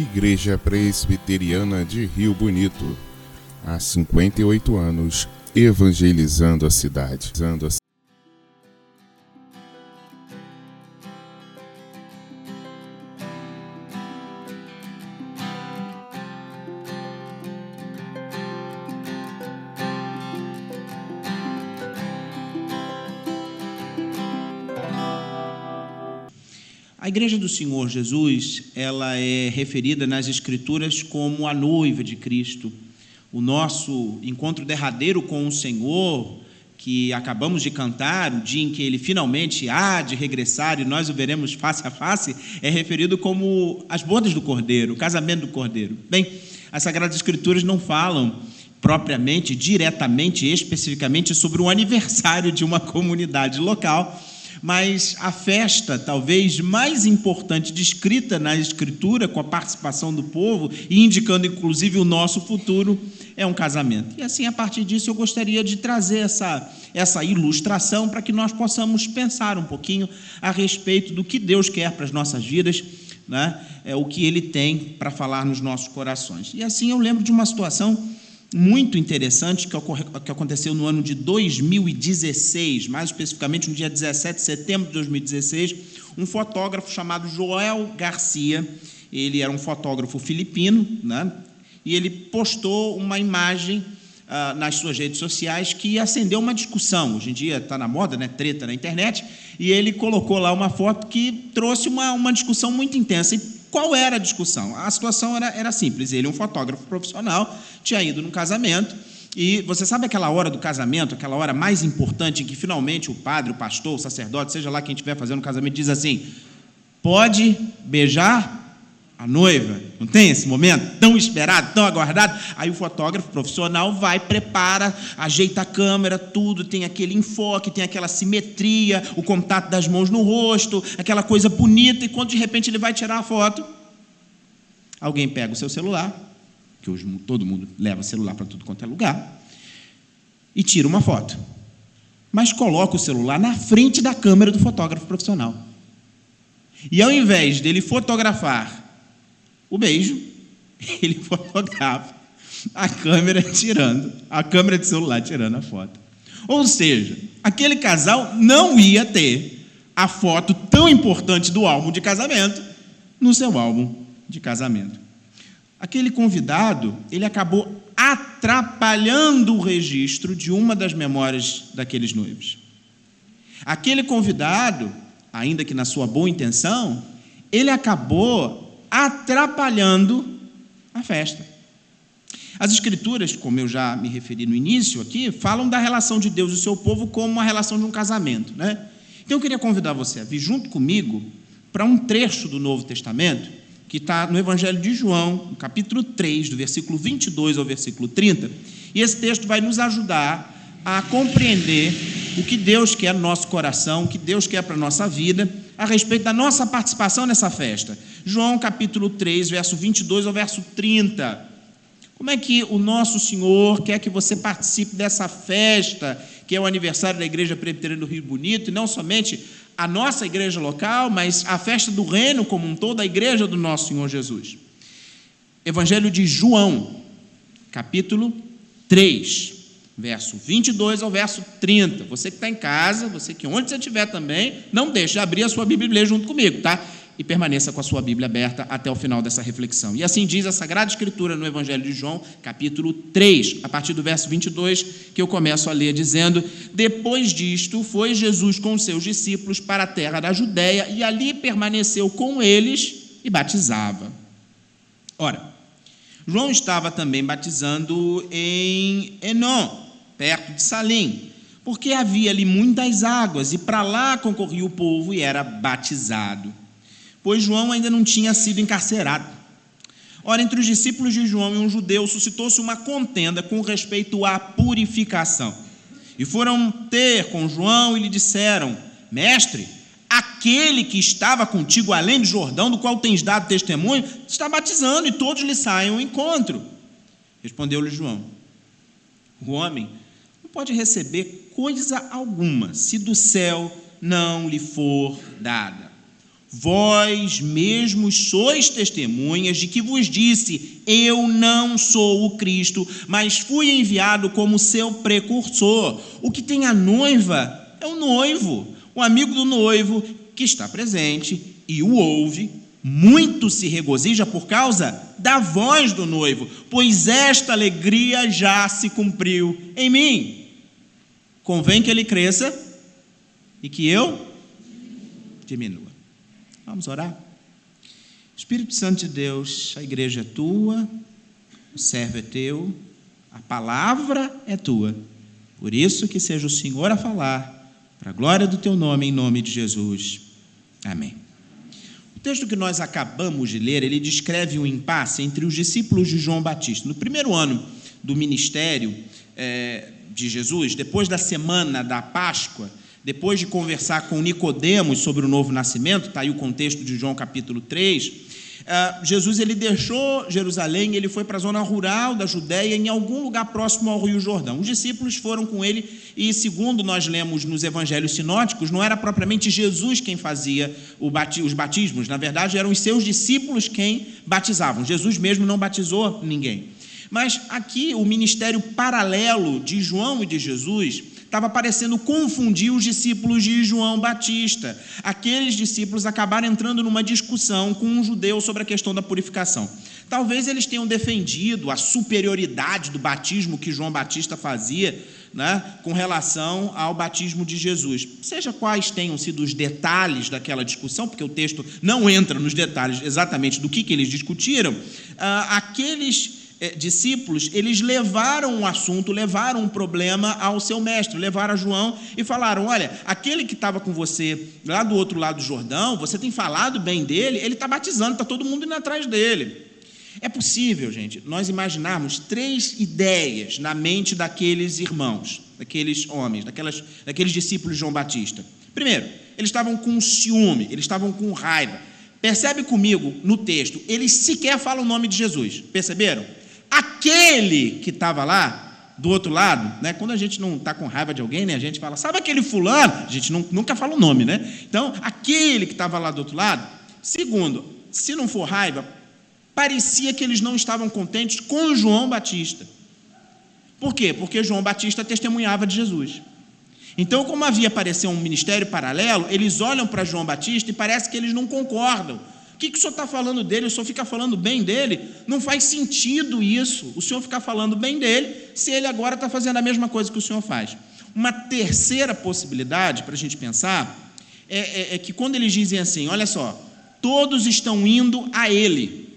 Igreja Presbiteriana de Rio Bonito. Há 58 anos, evangelizando a cidade. Igreja do Senhor Jesus, ela é referida nas escrituras como a noiva de Cristo. O nosso encontro derradeiro com o Senhor, que acabamos de cantar, o dia em que ele finalmente há de regressar e nós o veremos face a face, é referido como as bodas do Cordeiro, o casamento do Cordeiro. Bem, as Sagradas Escrituras não falam propriamente, diretamente, especificamente sobre o aniversário de uma comunidade local, mas a festa talvez mais importante descrita na Escritura, com a participação do povo e indicando inclusive o nosso futuro, é um casamento. E assim, a partir disso, eu gostaria de trazer essa, essa ilustração para que nós possamos pensar um pouquinho a respeito do que Deus quer para as nossas vidas, né? é, o que Ele tem para falar nos nossos corações. E assim, eu lembro de uma situação muito interessante que, ocorre, que aconteceu no ano de 2016, mais especificamente no dia 17 de setembro de 2016, um fotógrafo chamado Joel Garcia, ele era um fotógrafo filipino, né? e ele postou uma imagem ah, nas suas redes sociais que acendeu uma discussão. Hoje em dia está na moda, né? treta na internet, e ele colocou lá uma foto que trouxe uma, uma discussão muito intensa. E qual era a discussão? A situação era, era simples. Ele, um fotógrafo profissional, tinha ido num casamento e você sabe aquela hora do casamento, aquela hora mais importante em que finalmente o padre, o pastor, o sacerdote, seja lá quem estiver fazendo o casamento, diz assim: pode beijar a noiva. Não tem esse momento tão esperado, tão aguardado? Aí o fotógrafo profissional vai, prepara, ajeita a câmera, tudo, tem aquele enfoque, tem aquela simetria, o contato das mãos no rosto, aquela coisa bonita, e quando de repente ele vai tirar a foto, alguém pega o seu celular, que hoje todo mundo leva celular para tudo quanto é lugar, e tira uma foto. Mas coloca o celular na frente da câmera do fotógrafo profissional. E ao invés dele fotografar o beijo, ele fotografa a câmera tirando, a câmera de celular tirando a foto. Ou seja, aquele casal não ia ter a foto tão importante do álbum de casamento no seu álbum de casamento. Aquele convidado, ele acabou atrapalhando o registro de uma das memórias daqueles noivos. Aquele convidado, ainda que na sua boa intenção, ele acabou atrapalhando a festa. As Escrituras, como eu já me referi no início aqui, falam da relação de Deus e seu povo como uma relação de um casamento. Né? Então eu queria convidar você a vir junto comigo para um trecho do Novo Testamento que está no Evangelho de João, no capítulo 3, do versículo 22 ao versículo 30. E esse texto vai nos ajudar a compreender o que Deus quer no nosso coração, o que Deus quer para a nossa vida, a respeito da nossa participação nessa festa. João capítulo 3, verso 22 ao verso 30. Como é que o nosso Senhor quer que você participe dessa festa, que é o aniversário da Igreja Presbiteriana do Rio Bonito, e não somente a nossa igreja local, mas a festa do reino como um todo, a igreja do nosso Senhor Jesus. Evangelho de João, capítulo 3, verso 22 ao verso 30. Você que está em casa, você que onde você estiver também, não deixe de abrir a sua Bíblia junto comigo, tá? E permaneça com a sua Bíblia aberta até o final dessa reflexão. E assim diz a Sagrada Escritura no Evangelho de João, capítulo 3, a partir do verso 22, que eu começo a ler, dizendo: Depois disto, foi Jesus com seus discípulos para a terra da Judéia e ali permaneceu com eles e batizava. Ora, João estava também batizando em Enon, perto de Salim, porque havia ali muitas águas e para lá concorria o povo e era batizado pois João ainda não tinha sido encarcerado. Ora, entre os discípulos de João e um judeu suscitou-se uma contenda com respeito à purificação. E foram ter com João e lhe disseram: Mestre, aquele que estava contigo além do Jordão, do qual tens dado testemunho, está batizando e todos lhe saem ao encontro. Respondeu-lhe João: O homem não pode receber coisa alguma se do céu não lhe for dada. Vós mesmos sois testemunhas de que vos disse: Eu não sou o Cristo, mas fui enviado como seu precursor. O que tem a noiva é o noivo, o amigo do noivo que está presente e o ouve. Muito se regozija por causa da voz do noivo, pois esta alegria já se cumpriu em mim. Convém que ele cresça e que eu diminua. Vamos orar? Espírito Santo de Deus, a igreja é tua, o servo é teu, a palavra é tua. Por isso que seja o Senhor a falar, para a glória do teu nome, em nome de Jesus. Amém. O texto que nós acabamos de ler, ele descreve um impasse entre os discípulos de João Batista. No primeiro ano do ministério é, de Jesus, depois da semana da Páscoa, depois de conversar com Nicodemos sobre o novo nascimento, está aí o contexto de João capítulo 3, ah, Jesus ele deixou Jerusalém, ele foi para a zona rural da Judéia, em algum lugar próximo ao Rio Jordão. Os discípulos foram com ele, e segundo nós lemos nos evangelhos sinóticos, não era propriamente Jesus quem fazia os batismos, na verdade eram os seus discípulos quem batizavam. Jesus mesmo não batizou ninguém. Mas aqui o ministério paralelo de João e de Jesus estava parecendo confundir os discípulos de João Batista. Aqueles discípulos acabaram entrando numa discussão com um judeu sobre a questão da purificação. Talvez eles tenham defendido a superioridade do batismo que João Batista fazia né, com relação ao batismo de Jesus. Seja quais tenham sido os detalhes daquela discussão, porque o texto não entra nos detalhes exatamente do que, que eles discutiram, ah, aqueles é, discípulos, eles levaram o assunto, levaram um problema ao seu mestre, levaram a João e falaram: Olha, aquele que estava com você lá do outro lado do Jordão, você tem falado bem dele, ele está batizando, está todo mundo indo atrás dele. É possível, gente, nós imaginarmos três ideias na mente daqueles irmãos, daqueles homens, daquelas, daqueles discípulos de João Batista. Primeiro, eles estavam com ciúme, eles estavam com raiva. Percebe comigo no texto, eles sequer falam o nome de Jesus, perceberam? Aquele que estava lá, do outro lado, né? Quando a gente não está com raiva de alguém, né? A gente fala, sabe aquele fulano? A gente não, nunca fala o nome, né? Então, aquele que estava lá do outro lado. Segundo, se não for raiva, parecia que eles não estavam contentes com João Batista. Por quê? Porque João Batista testemunhava de Jesus. Então, como havia aparecido um ministério paralelo, eles olham para João Batista e parece que eles não concordam que, que o senhor está falando dele? O senhor fica falando bem dele? Não faz sentido isso, o senhor ficar falando bem dele, se ele agora está fazendo a mesma coisa que o senhor faz. Uma terceira possibilidade para a gente pensar é, é, é que quando eles dizem assim: olha só, todos estão indo a ele.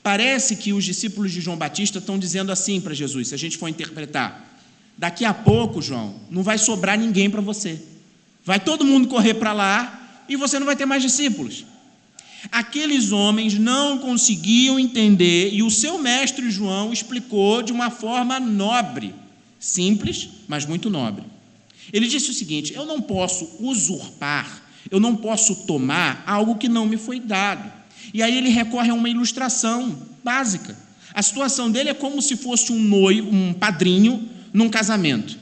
Parece que os discípulos de João Batista estão dizendo assim para Jesus, se a gente for interpretar. Daqui a pouco, João, não vai sobrar ninguém para você. Vai todo mundo correr para lá e você não vai ter mais discípulos. Aqueles homens não conseguiam entender e o seu mestre João explicou de uma forma nobre, simples, mas muito nobre. Ele disse o seguinte: Eu não posso usurpar, eu não posso tomar algo que não me foi dado. E aí ele recorre a uma ilustração básica. A situação dele é como se fosse um noivo, um padrinho num casamento.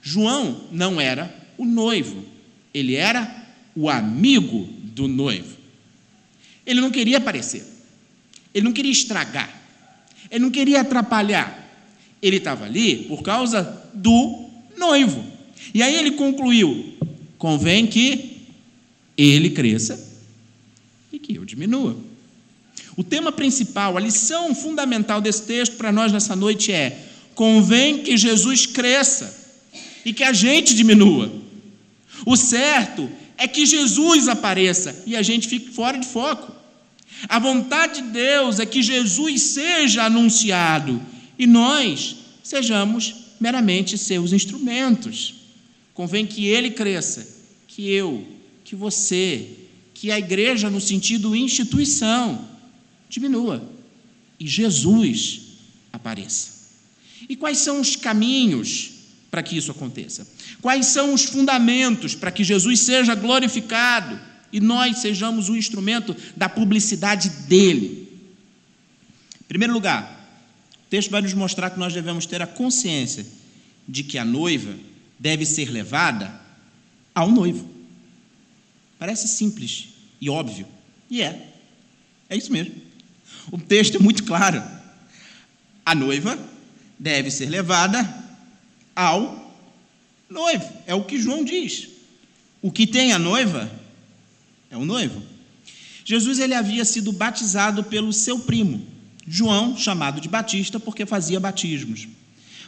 João não era o noivo, ele era o amigo do noivo. Ele não queria aparecer. Ele não queria estragar. Ele não queria atrapalhar. Ele estava ali por causa do noivo. E aí ele concluiu: convém que ele cresça e que eu diminua. O tema principal, a lição fundamental desse texto para nós nessa noite é: convém que Jesus cresça e que a gente diminua. O certo é que Jesus apareça e a gente fique fora de foco. A vontade de Deus é que Jesus seja anunciado e nós sejamos meramente seus instrumentos. Convém que ele cresça, que eu, que você, que a igreja, no sentido instituição, diminua e Jesus apareça. E quais são os caminhos para que isso aconteça? Quais são os fundamentos para que Jesus seja glorificado e nós sejamos o instrumento da publicidade dele? Em primeiro lugar, o texto vai nos mostrar que nós devemos ter a consciência de que a noiva deve ser levada ao noivo. Parece simples e óbvio. E é. É isso mesmo. O texto é muito claro. A noiva deve ser levada ao noivo. É o que João diz. O que tem a noiva é o noivo. Jesus ele havia sido batizado pelo seu primo, João, chamado de Batista, porque fazia batismos.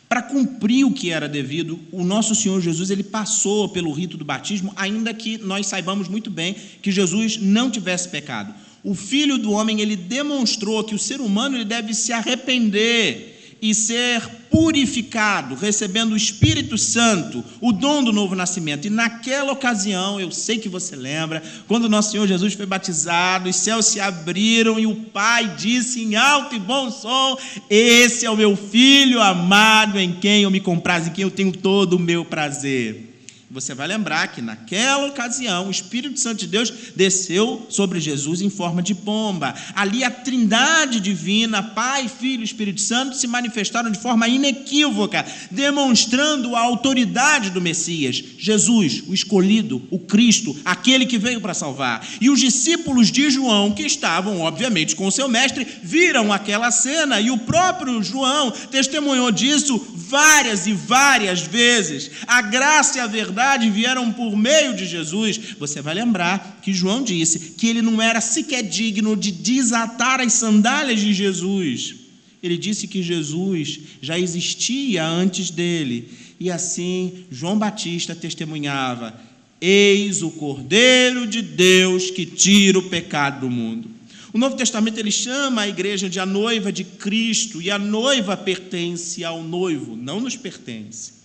Para cumprir o que era devido, o nosso Senhor Jesus ele passou pelo rito do batismo, ainda que nós saibamos muito bem que Jesus não tivesse pecado. O Filho do homem ele demonstrou que o ser humano ele deve se arrepender e ser purificado, recebendo o Espírito Santo, o dom do novo nascimento. E naquela ocasião, eu sei que você lembra, quando nosso Senhor Jesus foi batizado, os céus se abriram e o Pai disse em alto e bom som: Esse é o meu filho amado, em quem eu me comprazo, em quem eu tenho todo o meu prazer. Você vai lembrar que naquela ocasião o Espírito Santo de Deus desceu sobre Jesus em forma de pomba. Ali a Trindade divina, Pai, Filho e Espírito Santo se manifestaram de forma inequívoca, demonstrando a autoridade do Messias, Jesus, o escolhido, o Cristo, aquele que veio para salvar. E os discípulos de João, que estavam obviamente com o seu mestre, viram aquela cena e o próprio João testemunhou disso várias e várias vezes. A graça e a verdade vieram por meio de Jesus. Você vai lembrar que João disse que ele não era sequer digno de desatar as sandálias de Jesus. Ele disse que Jesus já existia antes dele. E assim, João Batista testemunhava: Eis o Cordeiro de Deus que tira o pecado do mundo. O Novo Testamento ele chama a igreja de a noiva de Cristo e a noiva pertence ao noivo, não nos pertence.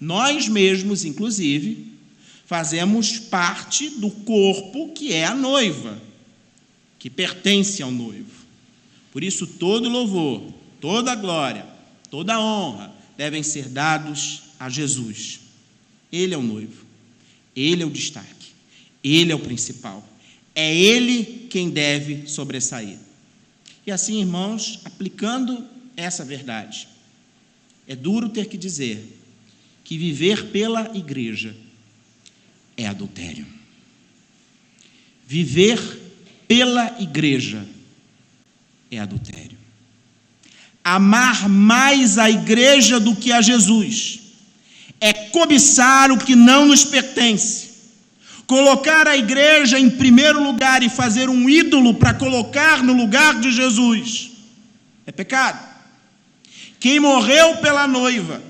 Nós mesmos, inclusive, fazemos parte do corpo que é a noiva, que pertence ao noivo. Por isso, todo louvor, toda glória, toda honra devem ser dados a Jesus. Ele é o noivo, ele é o destaque, ele é o principal. É Ele quem deve sobressair. E assim, irmãos, aplicando essa verdade, é duro ter que dizer que viver pela igreja é adultério. Viver pela igreja é adultério. Amar mais a igreja do que a Jesus é cobiçar o que não nos pertence Colocar a igreja em primeiro lugar e fazer um ídolo para colocar no lugar de Jesus é pecado. Quem morreu pela noiva,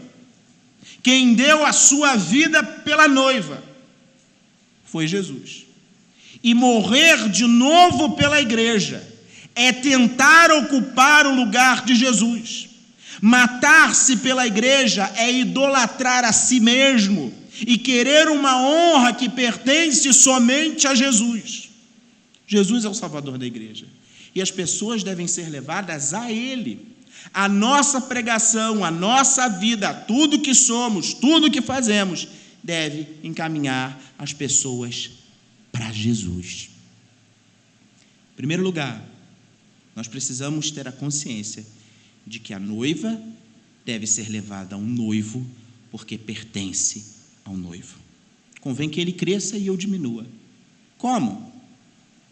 quem deu a sua vida pela noiva, foi Jesus. E morrer de novo pela igreja é tentar ocupar o lugar de Jesus. Matar-se pela igreja é idolatrar a si mesmo e querer uma honra que pertence somente a Jesus. Jesus é o Salvador da igreja. E as pessoas devem ser levadas a Ele. A nossa pregação, a nossa vida, tudo que somos, tudo que fazemos, deve encaminhar as pessoas para Jesus. Em primeiro lugar, nós precisamos ter a consciência de que a noiva deve ser levada a um noivo porque pertence ao noivo. Convém que ele cresça e eu diminua. Como?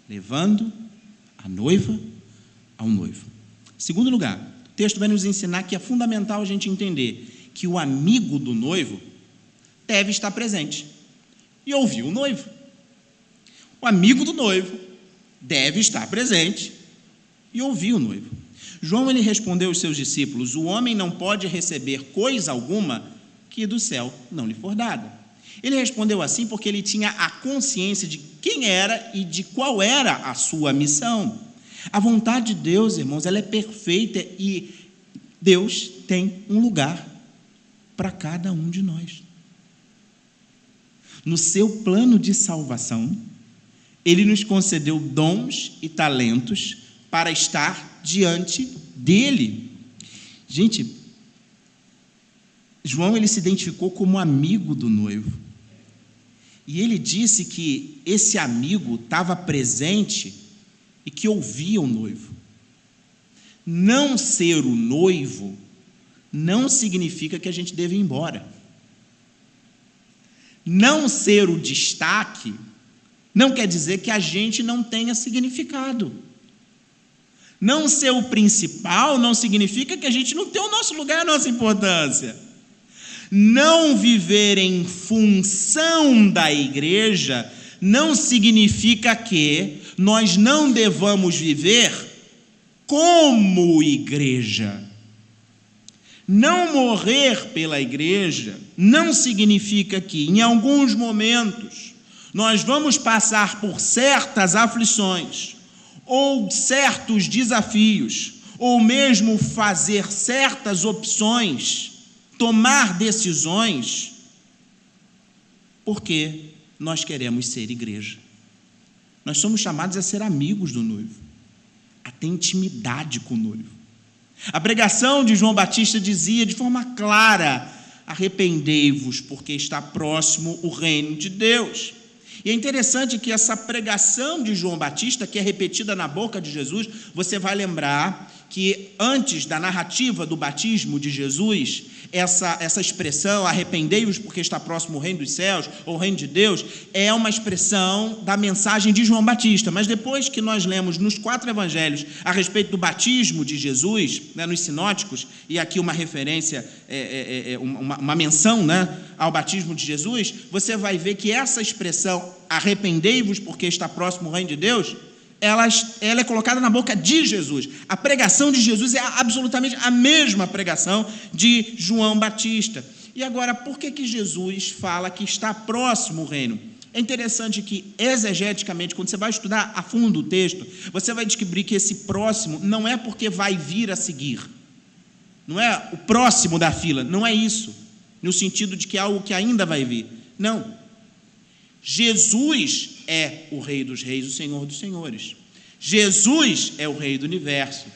Levando a noiva ao noivo. Segundo lugar, o texto vai nos ensinar que é fundamental a gente entender que o amigo do noivo deve estar presente e ouvir o noivo. O amigo do noivo deve estar presente e ouvir o noivo. João ele respondeu aos seus discípulos: O homem não pode receber coisa alguma que do céu não lhe for dada. Ele respondeu assim porque ele tinha a consciência de quem era e de qual era a sua missão. A vontade de Deus, irmãos, ela é perfeita e Deus tem um lugar para cada um de nós. No seu plano de salvação, ele nos concedeu dons e talentos para estar diante dele. Gente, João ele se identificou como amigo do noivo. E ele disse que esse amigo estava presente e que ouvia o noivo. Não ser o noivo não significa que a gente deve ir embora. Não ser o destaque não quer dizer que a gente não tenha significado. Não ser o principal não significa que a gente não tem o nosso lugar, a nossa importância. Não viver em função da igreja não significa que nós não devamos viver como igreja. Não morrer pela igreja não significa que, em alguns momentos, nós vamos passar por certas aflições, ou certos desafios, ou mesmo fazer certas opções, tomar decisões, porque nós queremos ser igreja. Nós somos chamados a ser amigos do noivo, a ter intimidade com o noivo. A pregação de João Batista dizia de forma clara: arrependei-vos, porque está próximo o reino de Deus. E é interessante que essa pregação de João Batista, que é repetida na boca de Jesus, você vai lembrar que antes da narrativa do batismo de Jesus, essa, essa expressão, arrependei-vos porque está próximo o reino dos céus, ou o reino de Deus, é uma expressão da mensagem de João Batista. Mas depois que nós lemos nos quatro evangelhos a respeito do batismo de Jesus, né, nos sinóticos, e aqui uma referência, é, é, é, é uma, uma menção né, ao batismo de Jesus, você vai ver que essa expressão, arrependei-vos porque está próximo o reino de Deus, ela, ela é colocada na boca de Jesus. A pregação de Jesus é absolutamente a mesma pregação de João Batista. E agora, por que, que Jesus fala que está próximo o reino? É interessante que, exegeticamente, quando você vai estudar a fundo o texto, você vai descobrir que esse próximo não é porque vai vir a seguir. Não é o próximo da fila, não é isso. No sentido de que é algo que ainda vai vir. Não. Jesus é o Rei dos Reis, o Senhor dos Senhores. Jesus é o Rei do universo.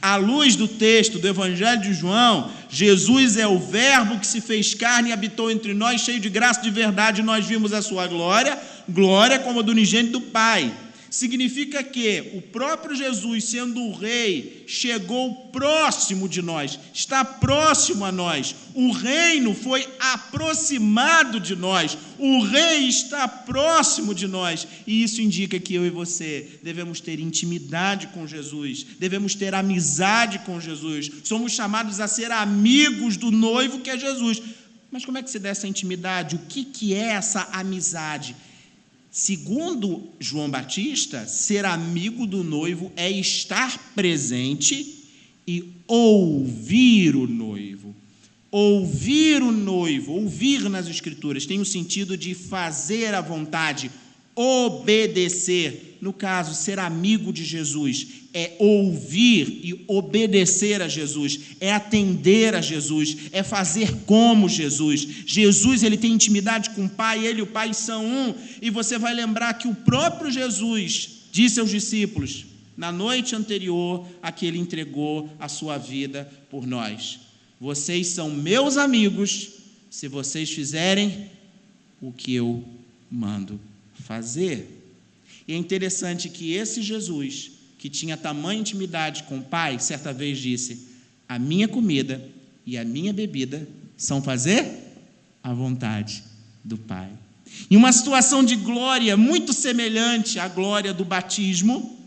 À luz do texto do Evangelho de João, Jesus é o Verbo que se fez carne e habitou entre nós, cheio de graça e de verdade, nós vimos a sua glória, glória como a do unigênito do Pai significa que o próprio Jesus, sendo o Rei, chegou próximo de nós, está próximo a nós. O reino foi aproximado de nós, o Rei está próximo de nós, e isso indica que eu e você devemos ter intimidade com Jesus, devemos ter amizade com Jesus, somos chamados a ser amigos do noivo que é Jesus. Mas como é que se dá essa intimidade? O que, que é essa amizade? Segundo João Batista, ser amigo do noivo é estar presente e ouvir o noivo. Ouvir o noivo, ouvir nas Escrituras, tem o sentido de fazer a vontade, obedecer. No caso, ser amigo de Jesus é ouvir e obedecer a Jesus, é atender a Jesus, é fazer como Jesus. Jesus, ele tem intimidade com o Pai, ele e o Pai são um, e você vai lembrar que o próprio Jesus disse aos discípulos, na noite anterior a que ele entregou a sua vida por nós: Vocês são meus amigos se vocês fizerem o que eu mando fazer. E é interessante que esse Jesus, que tinha tamanha intimidade com o Pai, certa vez disse: A minha comida e a minha bebida são fazer a vontade do Pai. Em uma situação de glória muito semelhante à glória do batismo,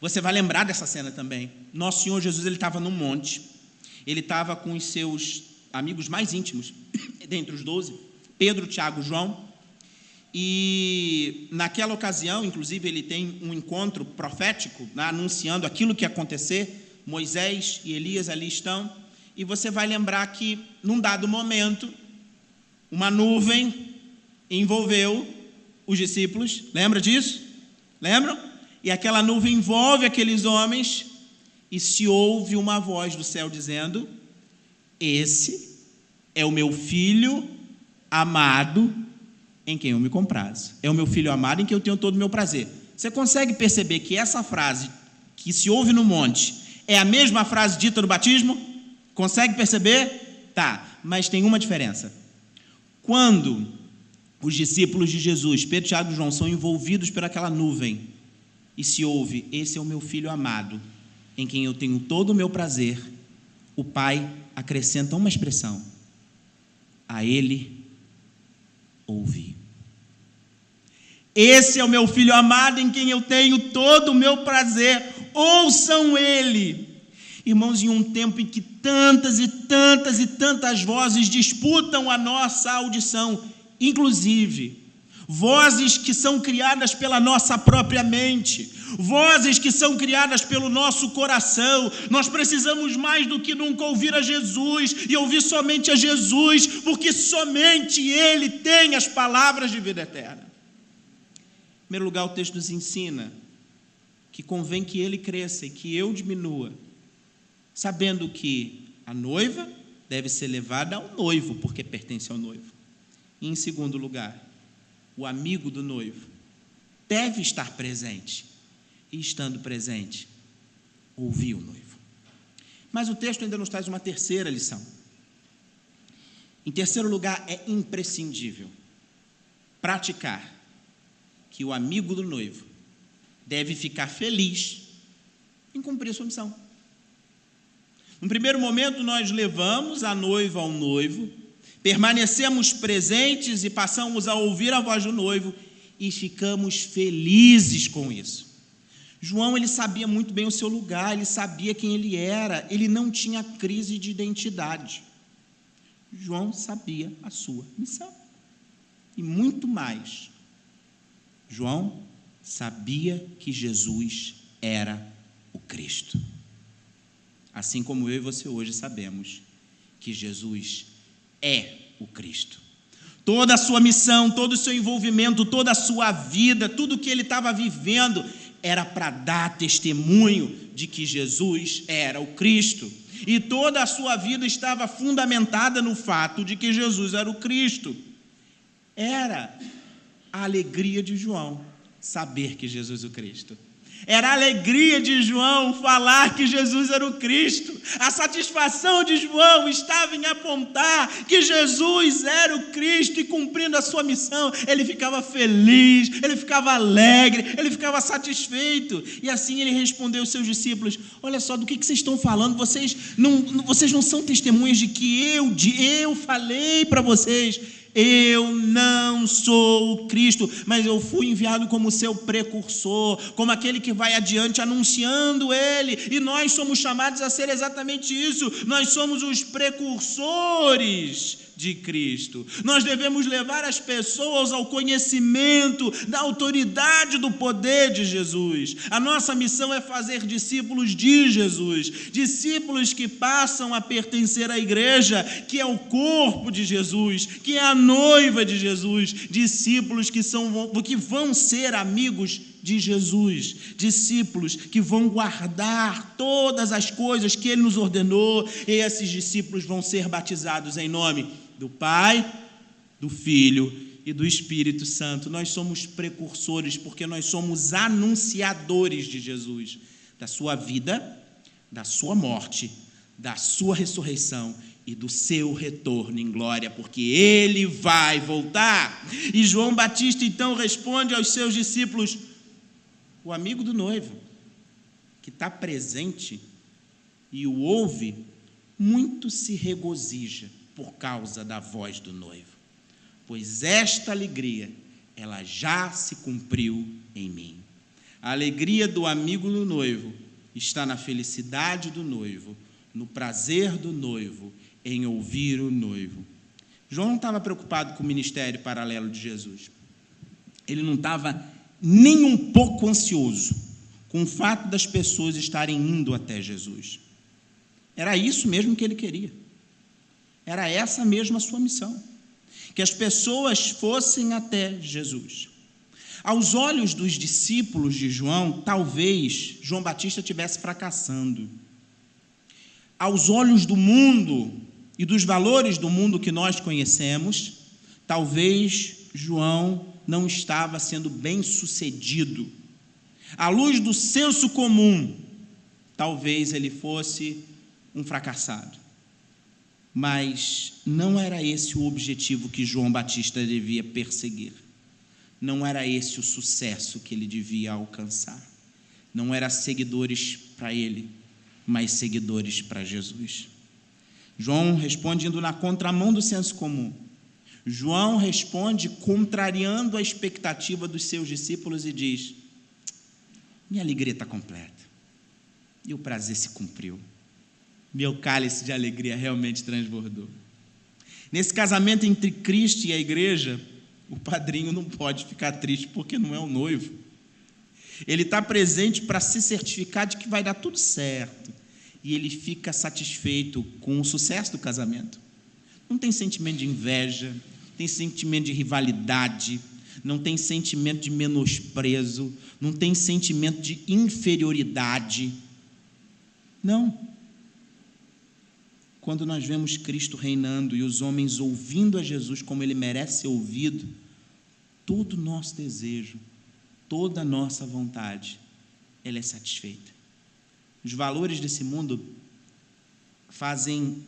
você vai lembrar dessa cena também. Nosso Senhor Jesus ele estava num monte, ele estava com os seus amigos mais íntimos, dentre os doze, Pedro, Tiago, João, e naquela ocasião, inclusive, ele tem um encontro profético, né, anunciando aquilo que ia acontecer. Moisés e Elias ali estão. E você vai lembrar que, num dado momento, uma nuvem envolveu os discípulos. Lembra disso? Lembram? E aquela nuvem envolve aqueles homens. E se ouve uma voz do céu dizendo: Esse é o meu filho amado em quem eu me comprazo. É o meu filho amado em quem eu tenho todo o meu prazer. Você consegue perceber que essa frase que se ouve no monte é a mesma frase dita no batismo? Consegue perceber? Tá, mas tem uma diferença. Quando os discípulos de Jesus, Pedro, Tiago e João, são envolvidos por aquela nuvem e se ouve: Esse é o meu filho amado, em quem eu tenho todo o meu prazer, o Pai acrescenta uma expressão: A Ele ouvi. Esse é o meu filho amado em quem eu tenho todo o meu prazer. Ouçam ele. Irmãos, em um tempo em que tantas e tantas e tantas vozes disputam a nossa audição, inclusive vozes que são criadas pela nossa própria mente, vozes que são criadas pelo nosso coração. Nós precisamos mais do que nunca ouvir a Jesus e ouvir somente a Jesus, porque somente Ele tem as palavras de vida eterna. Primeiro lugar, o texto nos ensina que convém que Ele cresça e que eu diminua, sabendo que a noiva deve ser levada ao noivo, porque pertence ao noivo. E em segundo lugar, o amigo do noivo, deve estar presente. E estando presente, ouvir o noivo. Mas o texto ainda nos traz uma terceira lição. Em terceiro lugar, é imprescindível praticar que o amigo do noivo deve ficar feliz em cumprir sua missão. No primeiro momento, nós levamos a noiva ao noivo permanecemos presentes e passamos a ouvir a voz do noivo e ficamos felizes com isso. João ele sabia muito bem o seu lugar, ele sabia quem ele era, ele não tinha crise de identidade. João sabia a sua missão. E muito mais. João sabia que Jesus era o Cristo. Assim como eu e você hoje sabemos que Jesus é o Cristo. Toda a sua missão, todo o seu envolvimento, toda a sua vida, tudo que ele estava vivendo era para dar testemunho de que Jesus era o Cristo. E toda a sua vida estava fundamentada no fato de que Jesus era o Cristo. Era a alegria de João saber que Jesus o Cristo. Era a alegria de João falar que Jesus era o Cristo. A satisfação de João estava em apontar que Jesus era o Cristo e cumprindo a sua missão, ele ficava feliz, ele ficava alegre, ele ficava satisfeito. E assim ele respondeu aos seus discípulos: Olha só, do que, vocês estão falando? Vocês não, vocês não são testemunhas de que eu, de eu falei para vocês eu não sou o Cristo, mas eu fui enviado como seu precursor, como aquele que vai adiante anunciando ele, e nós somos chamados a ser exatamente isso, nós somos os precursores de Cristo. Nós devemos levar as pessoas ao conhecimento da autoridade do poder de Jesus. A nossa missão é fazer discípulos de Jesus, discípulos que passam a pertencer à igreja, que é o corpo de Jesus, que é a noiva de Jesus, discípulos que são que vão ser amigos de Jesus, discípulos que vão guardar todas as coisas que ele nos ordenou, e esses discípulos vão ser batizados em nome do Pai, do Filho e do Espírito Santo. Nós somos precursores porque nós somos anunciadores de Jesus, da sua vida, da sua morte, da sua ressurreição e do seu retorno em glória, porque ele vai voltar. E João Batista então responde aos seus discípulos: o amigo do noivo, que está presente e o ouve, muito se regozija por causa da voz do noivo, pois esta alegria, ela já se cumpriu em mim. A alegria do amigo do noivo está na felicidade do noivo, no prazer do noivo, em ouvir o noivo. João não estava preocupado com o ministério paralelo de Jesus. Ele não estava nem um pouco ansioso com o fato das pessoas estarem indo até Jesus. Era isso mesmo que ele queria. Era essa mesma a sua missão. Que as pessoas fossem até Jesus. Aos olhos dos discípulos de João, talvez João Batista estivesse fracassando. Aos olhos do mundo e dos valores do mundo que nós conhecemos, talvez João não estava sendo bem sucedido. À luz do senso comum, talvez ele fosse um fracassado. Mas não era esse o objetivo que João Batista devia perseguir. Não era esse o sucesso que ele devia alcançar. Não era seguidores para ele, mas seguidores para Jesus. João responde indo na contramão do senso comum. João responde contrariando a expectativa dos seus discípulos e diz: Minha alegria está completa e o prazer se cumpriu. Meu cálice de alegria realmente transbordou. Nesse casamento entre Cristo e a igreja, o padrinho não pode ficar triste porque não é o noivo. Ele está presente para se certificar de que vai dar tudo certo. E ele fica satisfeito com o sucesso do casamento. Não tem sentimento de inveja, tem sentimento de rivalidade, não tem sentimento de menosprezo, não tem sentimento de inferioridade. Não. Quando nós vemos Cristo reinando e os homens ouvindo a Jesus como ele merece ser ouvido, todo o nosso desejo, toda a nossa vontade, ela é satisfeita. Os valores desse mundo fazem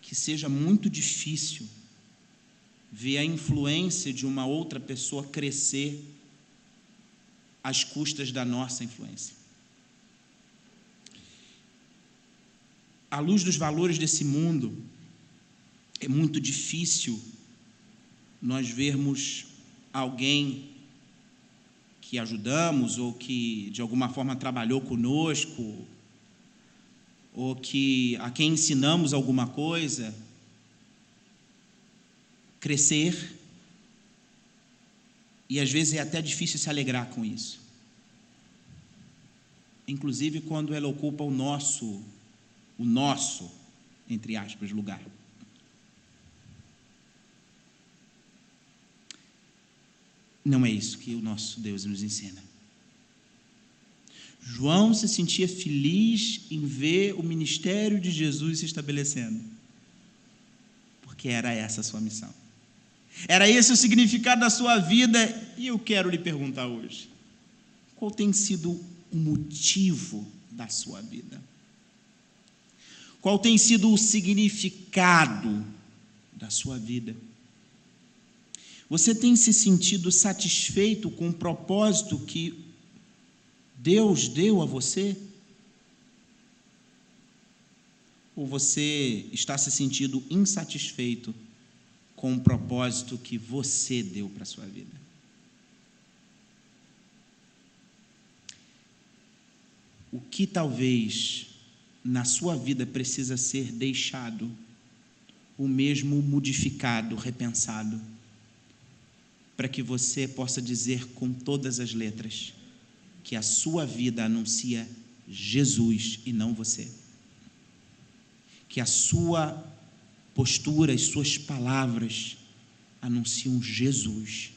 que seja muito difícil ver a influência de uma outra pessoa crescer às custas da nossa influência. À luz dos valores desse mundo, é muito difícil nós vermos alguém que ajudamos ou que de alguma forma trabalhou conosco ou que a quem ensinamos alguma coisa crescer e às vezes é até difícil se alegrar com isso. Inclusive quando ela ocupa o nosso, o nosso, entre aspas, lugar. Não é isso que o nosso Deus nos ensina. João se sentia feliz em ver o ministério de Jesus se estabelecendo, porque era essa a sua missão. Era esse o significado da sua vida, e eu quero lhe perguntar hoje: qual tem sido o motivo da sua vida? Qual tem sido o significado da sua vida? Você tem se sentido satisfeito com o propósito que Deus deu a você? Ou você está se sentindo insatisfeito com o propósito que você deu para a sua vida? O que talvez na sua vida precisa ser deixado, o mesmo modificado, repensado, para que você possa dizer com todas as letras: que a sua vida anuncia Jesus e não você. Que a sua postura, as suas palavras anunciam Jesus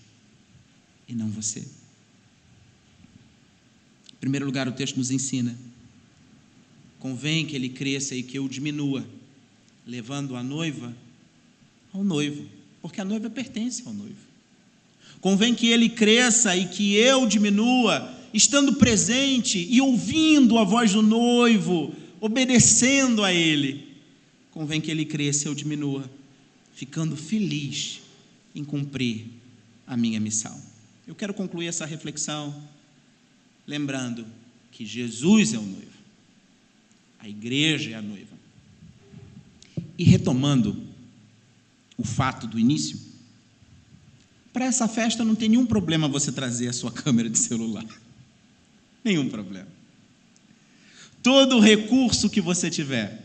e não você. Em primeiro lugar, o texto nos ensina: convém que ele cresça e que eu diminua, levando a noiva ao noivo, porque a noiva pertence ao noivo. Convém que ele cresça e que eu diminua, estando presente e ouvindo a voz do noivo, obedecendo a ele, convém que ele cresça e eu diminua, ficando feliz em cumprir a minha missão. Eu quero concluir essa reflexão lembrando que Jesus é o noivo, a igreja é a noiva. E retomando o fato do início, para essa festa não tem nenhum problema você trazer a sua câmera de celular. Nenhum problema. Todo recurso que você tiver,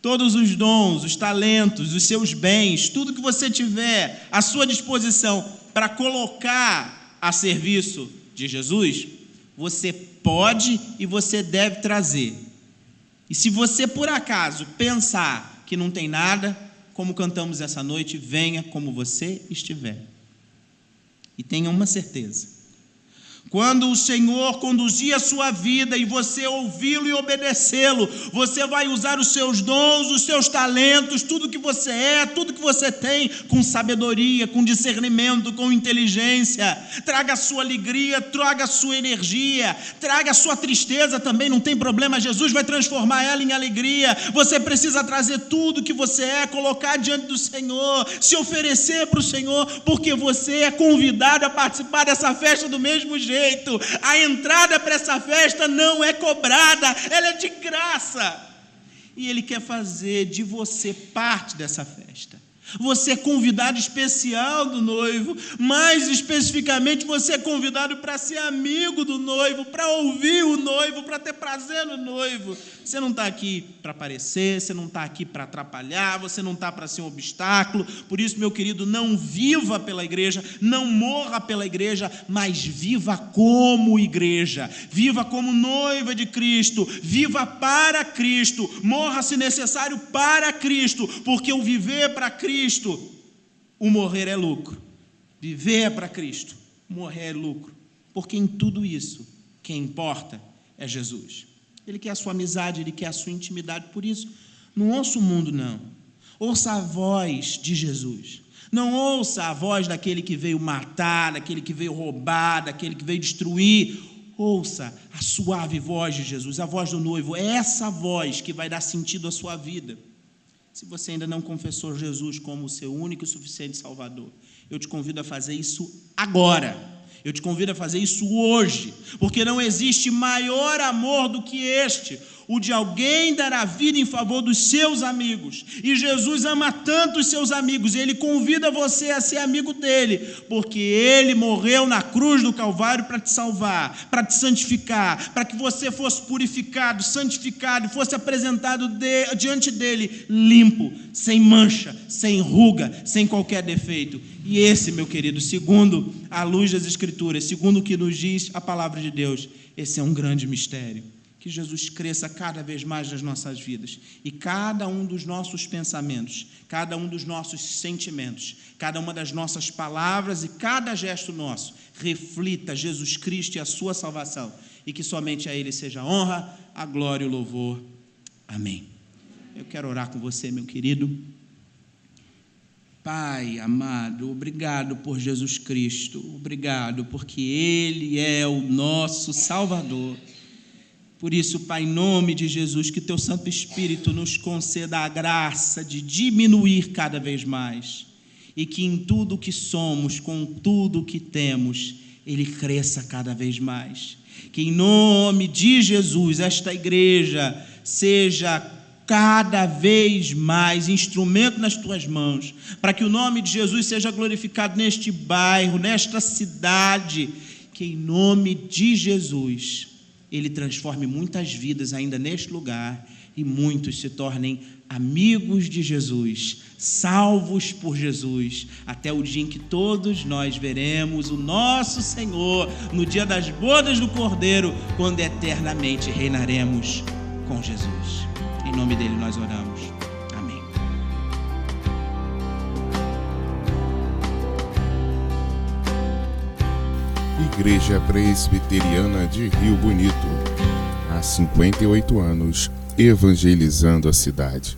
todos os dons, os talentos, os seus bens, tudo que você tiver à sua disposição para colocar a serviço de Jesus, você pode e você deve trazer. E se você por acaso pensar que não tem nada, como cantamos essa noite, venha como você estiver. E tenha uma certeza: quando o Senhor conduzir a sua vida e você ouvi-lo e obedecê-lo, você vai usar os seus dons, os seus talentos, tudo que você é, tudo que você tem, com sabedoria, com discernimento, com inteligência. Traga a sua alegria, traga a sua energia, traga a sua tristeza também, não tem problema, Jesus vai transformar ela em alegria. Você precisa trazer tudo que você é, colocar diante do Senhor, se oferecer para o Senhor, porque você é convidado a participar dessa festa do mesmo jeito jeito. A entrada para essa festa não é cobrada, ela é de graça. E Ele quer fazer de você parte dessa festa. Você é convidado especial do noivo. Mais especificamente, você é convidado para ser amigo do noivo, para ouvir o noivo, para ter prazer no noivo. Você não está aqui para aparecer, você não está aqui para atrapalhar, você não está para ser um obstáculo. Por isso, meu querido, não viva pela igreja, não morra pela igreja, mas viva como igreja. Viva como noiva de Cristo. Viva para Cristo. Morra, se necessário, para Cristo, porque o viver para Cristo Cristo, o morrer é lucro. Viver é para Cristo, morrer é lucro. Porque em tudo isso, quem importa é Jesus. Ele quer a sua amizade, ele quer a sua intimidade. Por isso, não ouça o mundo, não. Ouça a voz de Jesus. Não ouça a voz daquele que veio matar, daquele que veio roubar, daquele que veio destruir. Ouça a suave voz de Jesus, a voz do noivo. É essa voz que vai dar sentido à sua vida. Se você ainda não confessou Jesus como o seu único e suficiente Salvador, eu te convido a fazer isso agora. Eu te convido a fazer isso hoje, porque não existe maior amor do que este o de alguém dar a vida em favor dos seus amigos. E Jesus ama tanto os seus amigos, ele convida você a ser amigo dele, porque ele morreu na cruz do Calvário para te salvar, para te santificar, para que você fosse purificado, santificado, fosse apresentado de, diante dele limpo, sem mancha, sem ruga, sem qualquer defeito. E esse, meu querido, segundo a luz das Escrituras, segundo o que nos diz a palavra de Deus, esse é um grande mistério que Jesus cresça cada vez mais nas nossas vidas e cada um dos nossos pensamentos, cada um dos nossos sentimentos, cada uma das nossas palavras e cada gesto nosso reflita Jesus Cristo e a sua salvação e que somente a Ele seja a honra, a glória e o louvor. Amém. Eu quero orar com você, meu querido. Pai amado, obrigado por Jesus Cristo, obrigado porque Ele é o nosso Salvador. Por isso, Pai, em nome de Jesus, que Teu Santo Espírito nos conceda a graça de diminuir cada vez mais e que em tudo que somos, com tudo que temos, Ele cresça cada vez mais. Que em nome de Jesus, esta igreja seja cada vez mais instrumento nas tuas mãos, para que o nome de Jesus seja glorificado neste bairro, nesta cidade. Que em nome de Jesus ele transforme muitas vidas ainda neste lugar e muitos se tornem amigos de Jesus, salvos por Jesus, até o dia em que todos nós veremos o nosso Senhor no dia das bodas do Cordeiro, quando eternamente reinaremos com Jesus. Em nome dele nós oramos. Igreja Presbiteriana de Rio Bonito. Há 58 anos, evangelizando a cidade.